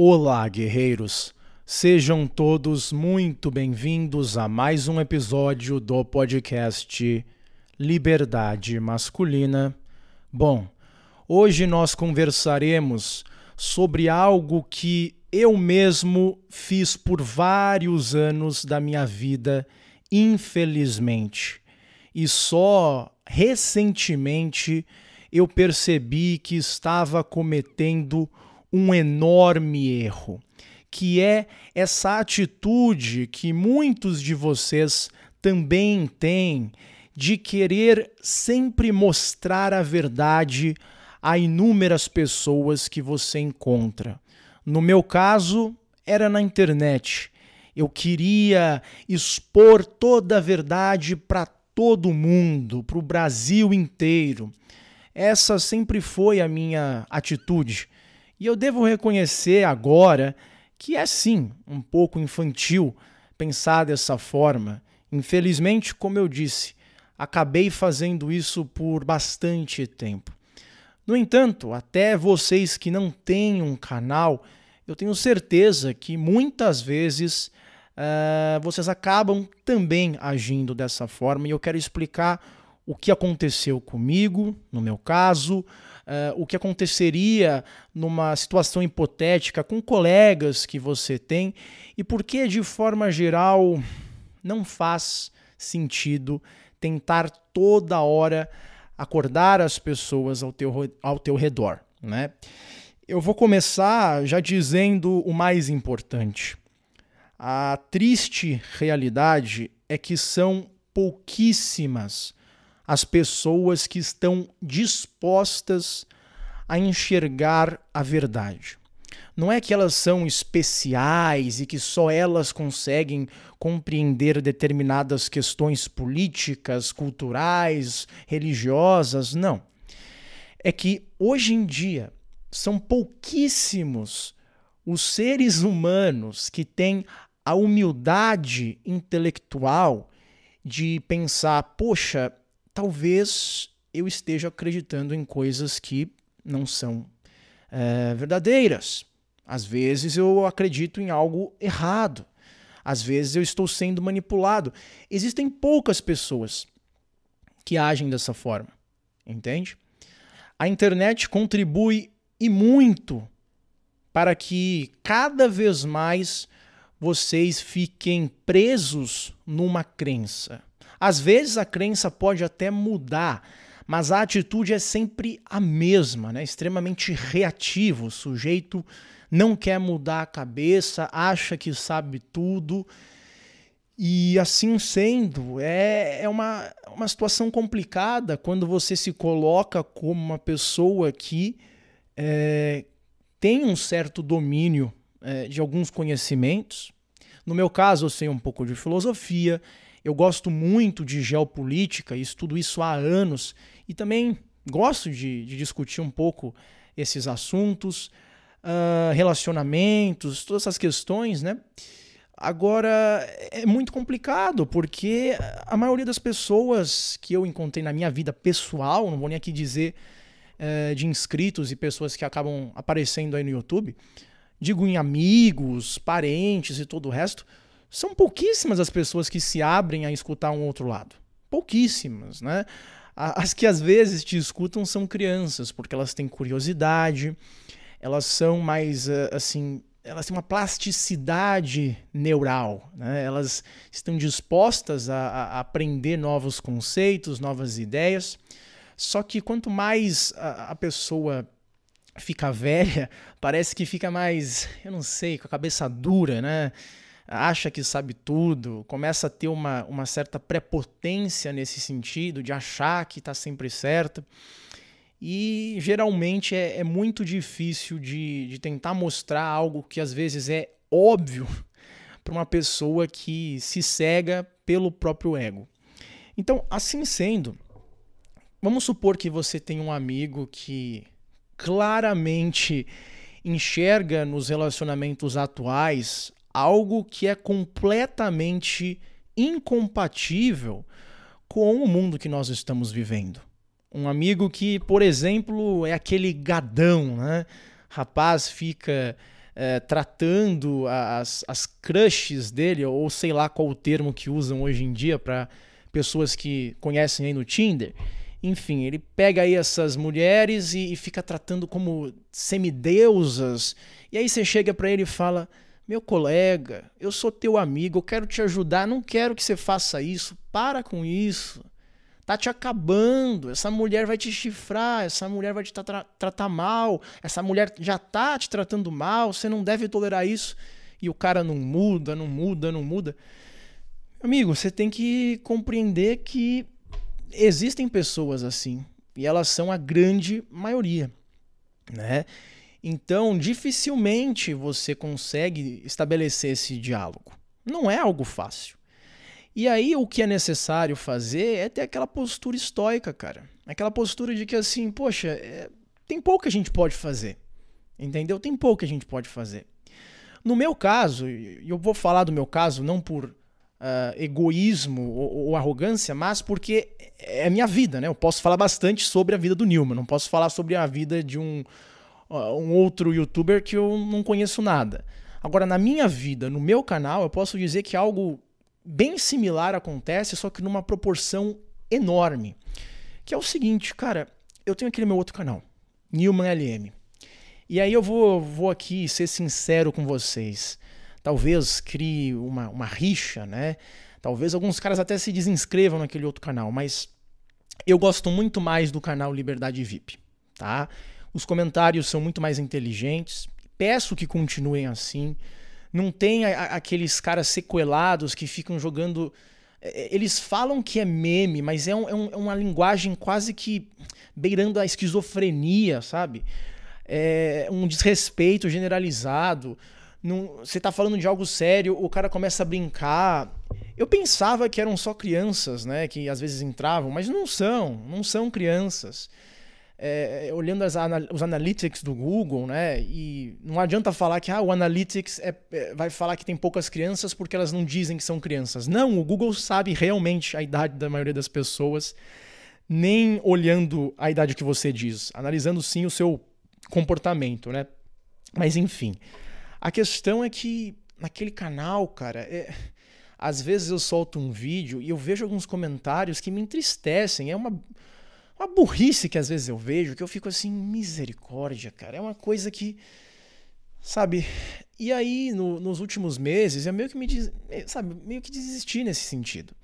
Olá, guerreiros! Sejam todos muito bem-vindos a mais um episódio do podcast Liberdade Masculina. Bom, hoje nós conversaremos sobre algo que eu mesmo fiz por vários anos da minha vida, infelizmente. E só recentemente eu percebi que estava cometendo um enorme erro, que é essa atitude que muitos de vocês também têm de querer sempre mostrar a verdade a inúmeras pessoas que você encontra. No meu caso, era na internet. Eu queria expor toda a verdade para todo mundo, para o Brasil inteiro. Essa sempre foi a minha atitude. E eu devo reconhecer agora que é sim um pouco infantil pensar dessa forma. Infelizmente, como eu disse, acabei fazendo isso por bastante tempo. No entanto, até vocês que não têm um canal, eu tenho certeza que muitas vezes uh, vocês acabam também agindo dessa forma e eu quero explicar o que aconteceu comigo, no meu caso, uh, o que aconteceria numa situação hipotética com colegas que você tem e por que, de forma geral, não faz sentido tentar toda hora acordar as pessoas ao teu, ao teu redor. Né? Eu vou começar já dizendo o mais importante. A triste realidade é que são pouquíssimas as pessoas que estão dispostas a enxergar a verdade. Não é que elas são especiais e que só elas conseguem compreender determinadas questões políticas, culturais, religiosas, não. É que hoje em dia são pouquíssimos os seres humanos que têm a humildade intelectual de pensar, poxa, talvez eu esteja acreditando em coisas que não são é, verdadeiras. Às vezes eu acredito em algo errado. Às vezes eu estou sendo manipulado. Existem poucas pessoas que agem dessa forma, entende? A internet contribui e muito para que cada vez mais vocês fiquem presos numa crença. Às vezes a crença pode até mudar, mas a atitude é sempre a mesma, né? extremamente reativo. O sujeito não quer mudar a cabeça, acha que sabe tudo. E assim sendo, é, é uma, uma situação complicada quando você se coloca como uma pessoa que é, tem um certo domínio é, de alguns conhecimentos. No meu caso, eu sei um pouco de filosofia, eu gosto muito de geopolítica e estudo isso há anos e também gosto de, de discutir um pouco esses assuntos, uh, relacionamentos, todas essas questões, né? Agora, é muito complicado, porque a maioria das pessoas que eu encontrei na minha vida pessoal, não vou nem aqui dizer uh, de inscritos e pessoas que acabam aparecendo aí no YouTube, digo em amigos, parentes e todo o resto, são pouquíssimas as pessoas que se abrem a escutar um outro lado. Pouquíssimas, né? As que às vezes te escutam são crianças, porque elas têm curiosidade, elas são mais, eh, assim, elas têm uma plasticidade neural, né? elas estão dispostas a, a, aprender novos conceitos, novas ideias. Só que quanto mais a, a pessoa fica velha, parece que fica mais, eu não sei, com a cabeça dura, né? Acha que sabe tudo, começa a ter uma, uma certa prepotência nesse sentido, de achar que está sempre certo. E geralmente é, é muito difícil de, de tentar mostrar algo que às vezes é óbvio para uma pessoa que se cega pelo próprio ego. Então, assim sendo, vamos supor que você tem um amigo que claramente enxerga nos relacionamentos atuais algo que é completamente incompatível com o mundo que nós estamos vivendo. Um amigo que, por exemplo, é aquele gadão, né? Rapaz fica é, tratando as, as crushes dele, ou sei lá qual o termo que usam hoje em dia para pessoas que conhecem aí no Tinder. Enfim, ele pega aí essas mulheres e, e fica tratando como semideusas. E aí você chega para ele e fala: Meu colega, eu sou teu amigo, eu quero te ajudar, não quero que você faça isso, para com isso. Tá te acabando, essa mulher vai te chifrar, essa mulher vai te tra tratar mal, essa mulher já tá te tratando mal, você não deve tolerar isso. E o cara não muda, não muda, não muda. Amigo, você tem que compreender que existem pessoas assim e elas são a grande maioria, né? Então, dificilmente você consegue estabelecer esse diálogo. Não é algo fácil. E aí o que é necessário fazer é ter aquela postura estoica, cara. Aquela postura de que assim, poxa, é, tem pouco que a gente pode fazer. Entendeu? Tem pouco que a gente pode fazer. No meu caso, e eu vou falar do meu caso não por uh, egoísmo ou, ou, arrogância, mas porque é a minha vida, né? Eu posso falar bastante sobre a vida do Nilma, não posso falar sobre a vida de um, um outro youtuber que eu não conheço nada. Agora, na minha vida, no meu canal, eu posso dizer que algo bem similar acontece, só que numa proporção enorme. Que é o seguinte, cara, eu tenho aquele meu outro canal, Newman LM. E aí eu vou, vou aqui ser sincero com vocês talvez crie uma, uma rixa, né? Talvez alguns caras até se desinscrevam naquele outro canal, mas eu gosto muito mais do canal Liberdade VIP, tá? Os comentários são muito mais inteligentes. Peço que continuem assim. Não tem a, aqueles caras sequelados que ficam jogando. É, é, eles falam que é meme, mas é, um, é, um, é uma linguagem quase que beirando a esquizofrenia, sabe? É um desrespeito generalizado você tá falando de algo sério, o cara começa a brincar. Eu pensava que eram só crianças, né? Que às vezes entravam, mas não são, não são crianças. É, olhando as, os analytics do Google, né? E não adianta falar que ah, o analytics é, é, vai falar que tem poucas crianças porque elas não dizem que são crianças. Não, o Google sabe realmente a idade da maioria das pessoas, nem olhando a idade que você diz, analisando sim o seu comportamento, né? Mas enfim. A questão é que naquele canal, cara, é... às vezes eu solto um vídeo e eu vejo alguns comentários que me entristecem. É uma, uma burrice que às vezes eu vejo que eu fico assim, misericórdia, cara. É uma coisa que. Sabe? E aí, no, nos últimos meses, eu meio que me sabe, meio que desisti nesse sentido.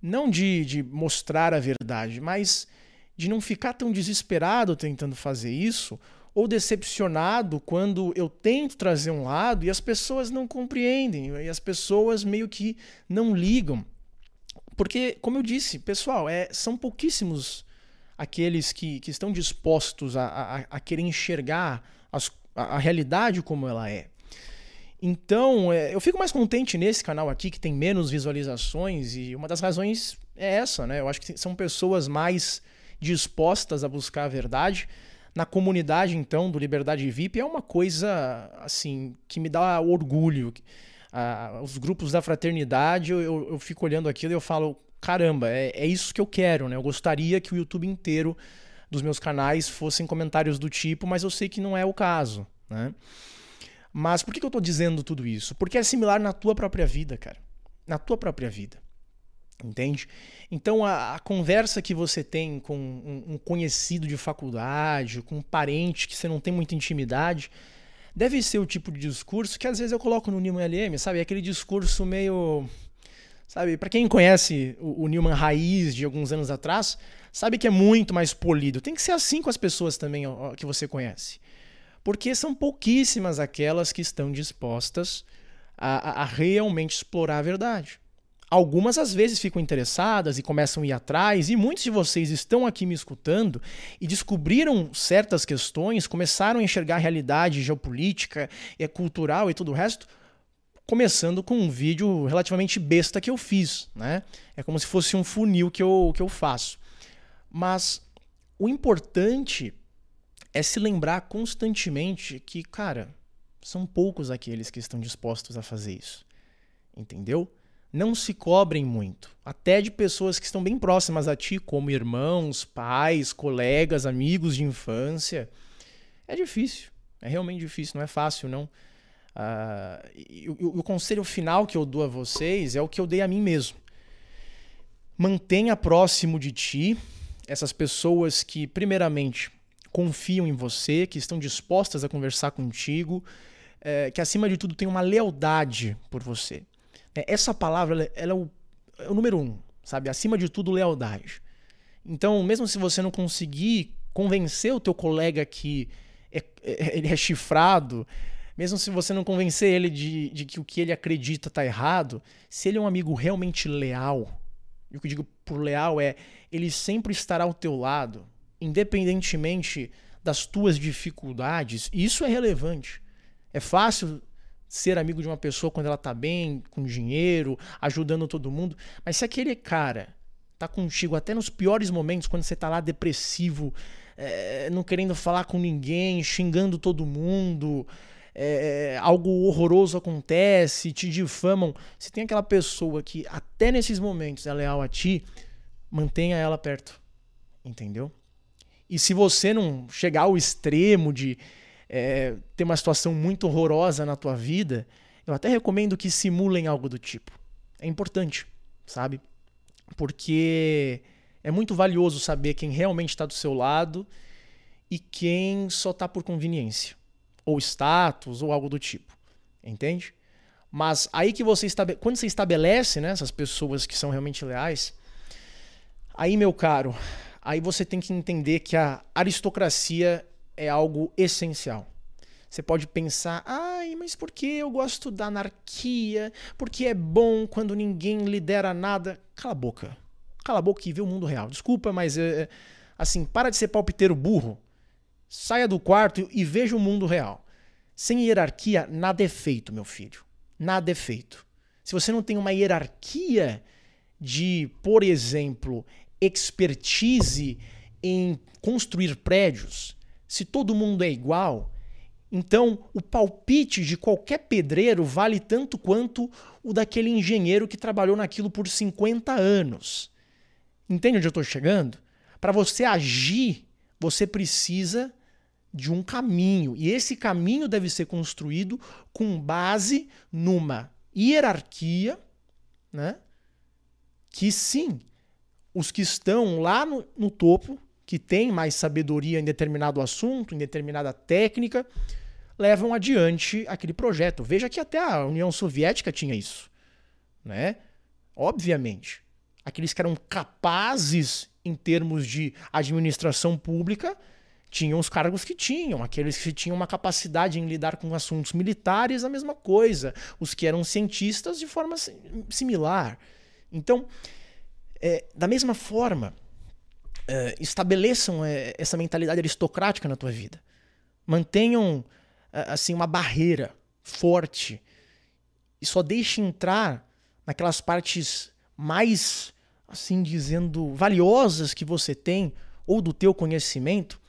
Não de, de mostrar a verdade, mas de não ficar tão desesperado tentando fazer isso, ou decepcionado quando eu tento trazer um lado e as pessoas não compreendem, e as pessoas meio que não ligam. Porque, como eu disse, pessoal, é, são pouquíssimos aqueles que, que estão dispostos a, a, a querer enxergar as, a, a, realidade como ela é. Então, é, eu fico mais contente nesse canal aqui, que tem menos visualizações, e uma das razões é essa, né? Eu acho que são pessoas mais dispostas a buscar a verdade na comunidade, então, do Liberdade VIP é uma coisa, assim, que me dá orgulho. Ah, os grupos da fraternidade, eu, eu, eu, fico olhando aquilo e eu falo, caramba, é, é isso que eu quero, né? Eu gostaria que o YouTube inteiro dos meus canais fossem comentários do tipo, mas eu sei que não é o caso, né? Mas por que, eu estou dizendo tudo isso? Porque é similar na tua própria vida, cara. Na tua própria vida. Entende? Então a, a, conversa que você tem com um, um, conhecido de faculdade, com um parente que você não tem muita intimidade, deve ser o tipo de discurso que às vezes eu coloco no Newman LM, sabe? Aquele discurso meio. Sabe, para quem conhece o, o Newman raiz de alguns anos atrás, sabe que é muito mais polido. Tem que ser assim com as pessoas também ó, que você conhece. Porque são pouquíssimas aquelas que estão dispostas a, a, a realmente explorar a verdade. Algumas às vezes ficam interessadas e começam a ir atrás, e muitos de vocês estão aqui me escutando e descobriram certas questões, começaram a enxergar a realidade geopolítica, e cultural e tudo o resto, começando com um vídeo relativamente besta que eu fiz, né? É como se fosse um funil que eu, que eu faço. Mas o importante é se lembrar constantemente que, cara, são poucos aqueles que estão dispostos a fazer isso. Entendeu? não se cobrem muito, até de pessoas que estão bem próximas a ti, como irmãos, pais, colegas, amigos de infância. É difícil, é realmente difícil, não é fácil não. Uh, e, o, o conselho final que eu dou a vocês é o que eu dei a mim mesmo. Mantenha próximo de ti essas pessoas que, primeiramente, confiam em você, que estão dispostas a conversar contigo, é, que acima de tudo tem uma lealdade por você. É, essa palavra ela é, o, é o número um, sabe? Acima de tudo, lealdade. Então, mesmo se você não conseguir convencer o teu colega que é, é, ele é chifrado, mesmo se você não convencer ele de, de que o que ele acredita está errado, se ele é um amigo realmente leal, e o que eu digo por leal é ele sempre estará ao teu lado, independentemente das tuas dificuldades, isso é relevante. É fácil ser amigo de uma pessoa quando ela está bem, com dinheiro, ajudando todo mundo, mas se aquele cara tá contigo até nos piores momentos, quando você está lá depressivo, é, não querendo falar com ninguém, xingando todo mundo, é, algo horroroso acontece, te difamam. Se tem aquela pessoa que até nesses momentos é leal a ti, mantenha ela perto. Entendeu? E se você não chegar ao extremo de é, ter uma situação muito horrorosa na tua vida, eu até recomendo que simulem algo do tipo. É importante, sabe? Porque é muito valioso saber quem realmente está do seu lado e quem só está por conveniência ou status, ou algo do tipo. Entende? Mas aí que você estabelece, quando você estabelece né, essas pessoas que são realmente leais, aí, meu caro, aí você tem que entender que a aristocracia é algo essencial. Você pode pensar, ai, mas por que eu gosto da anarquia? Porque é bom quando ninguém lidera nada. Cala a boca. Cala a boca e vê o mundo real. Desculpa, mas é, assim, para de ser palpiteiro burro. Saia do quarto e veja o mundo real. Sem hierarquia, nada é feito, meu filho. Nada é feito. Se você não tem uma hierarquia de, por exemplo, expertise em construir prédios, se todo mundo é igual, então o palpite de qualquer pedreiro vale tanto quanto o daquele engenheiro que trabalhou naquilo por 50 anos. Entende onde eu estou chegando? Para você agir você precisa de um caminho. E esse caminho deve ser construído com base numa hierarquia, né? Que sim, os que estão lá no, no topo, que têm mais sabedoria em determinado assunto, em determinada técnica, levam adiante aquele projeto. Veja que até a União Soviética tinha isso, né? Obviamente, aqueles que eram capazes em termos de administração pública, tinham os cargos que tinham, aqueles que tinham uma capacidade em lidar com assuntos militares, a mesma coisa, os que eram cientistas de forma similar. Então, é, da mesma forma, é, estabeleçam é, essa mentalidade aristocrática na tua vida. Mantenham é, assim uma barreira forte e só deixe entrar naquelas partes mais assim dizendo, valiosas que você tem ou do teu conhecimento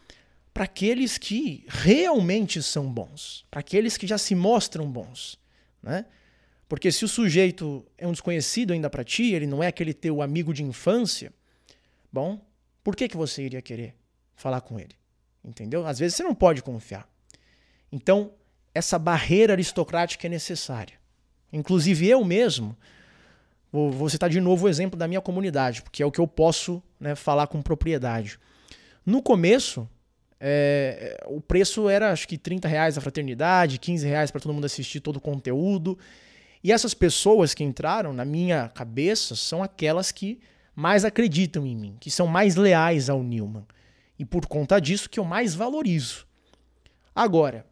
para aqueles que realmente são bons, para aqueles que já se mostram bons, né? Porque se o sujeito é um desconhecido ainda para ti, ele não é aquele teu amigo de infância, bom, por que que você iria querer falar com ele? Entendeu? Às vezes você não pode confiar. Então, essa barreira aristocrática é necessária. Inclusive eu mesmo, Vou, vou citar de novo o exemplo da minha comunidade, porque é o que eu posso né, falar com propriedade. No começo, é, o preço era acho que 30 reais a fraternidade, 15 reais para todo mundo assistir todo o conteúdo. E essas pessoas que entraram na minha cabeça são aquelas que mais acreditam em mim, que são mais leais ao Newman. E por conta disso que eu mais valorizo. Agora,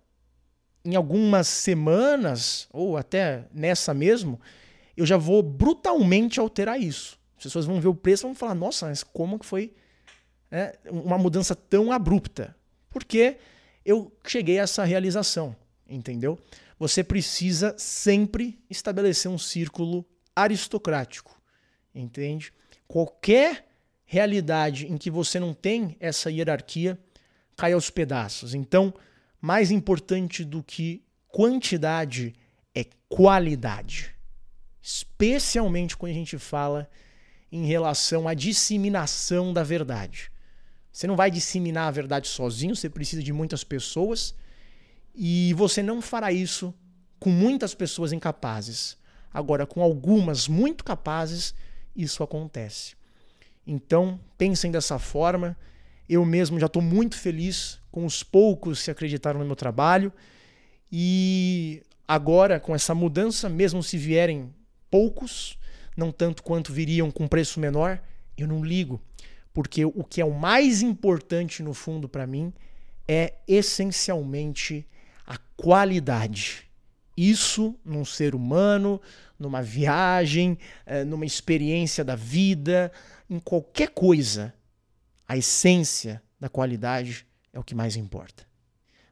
em algumas semanas, ou até nessa mesmo, eu já vou brutalmente alterar isso. As pessoas vão ver o preço e vão falar: nossa, mas como que foi né, uma mudança tão abrupta? Porque eu cheguei a essa realização, entendeu? Você precisa sempre estabelecer um círculo aristocrático, entende? Qualquer realidade em que você não tem essa hierarquia cai aos pedaços. Então, mais importante do que quantidade é qualidade especialmente quando a gente fala em relação à disseminação da verdade. Você não vai disseminar a verdade sozinho, você precisa de muitas pessoas e você não fará isso com muitas pessoas incapazes. Agora, com algumas muito capazes, isso acontece. Então, pensem dessa forma. Eu mesmo já estou muito feliz com os poucos que acreditaram no meu trabalho. E agora, com essa mudança, mesmo se vierem poucos, não tanto quanto viriam com preço menor, eu não ligo. Porque o que é o mais importante no fundo para mim é essencialmente a qualidade. Isso num ser humano, numa viagem, eh, numa experiência da vida, em qualquer coisa, a essência da qualidade é o que mais importa.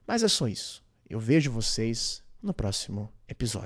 Mas é só isso. Eu vejo vocês no próximo episódio.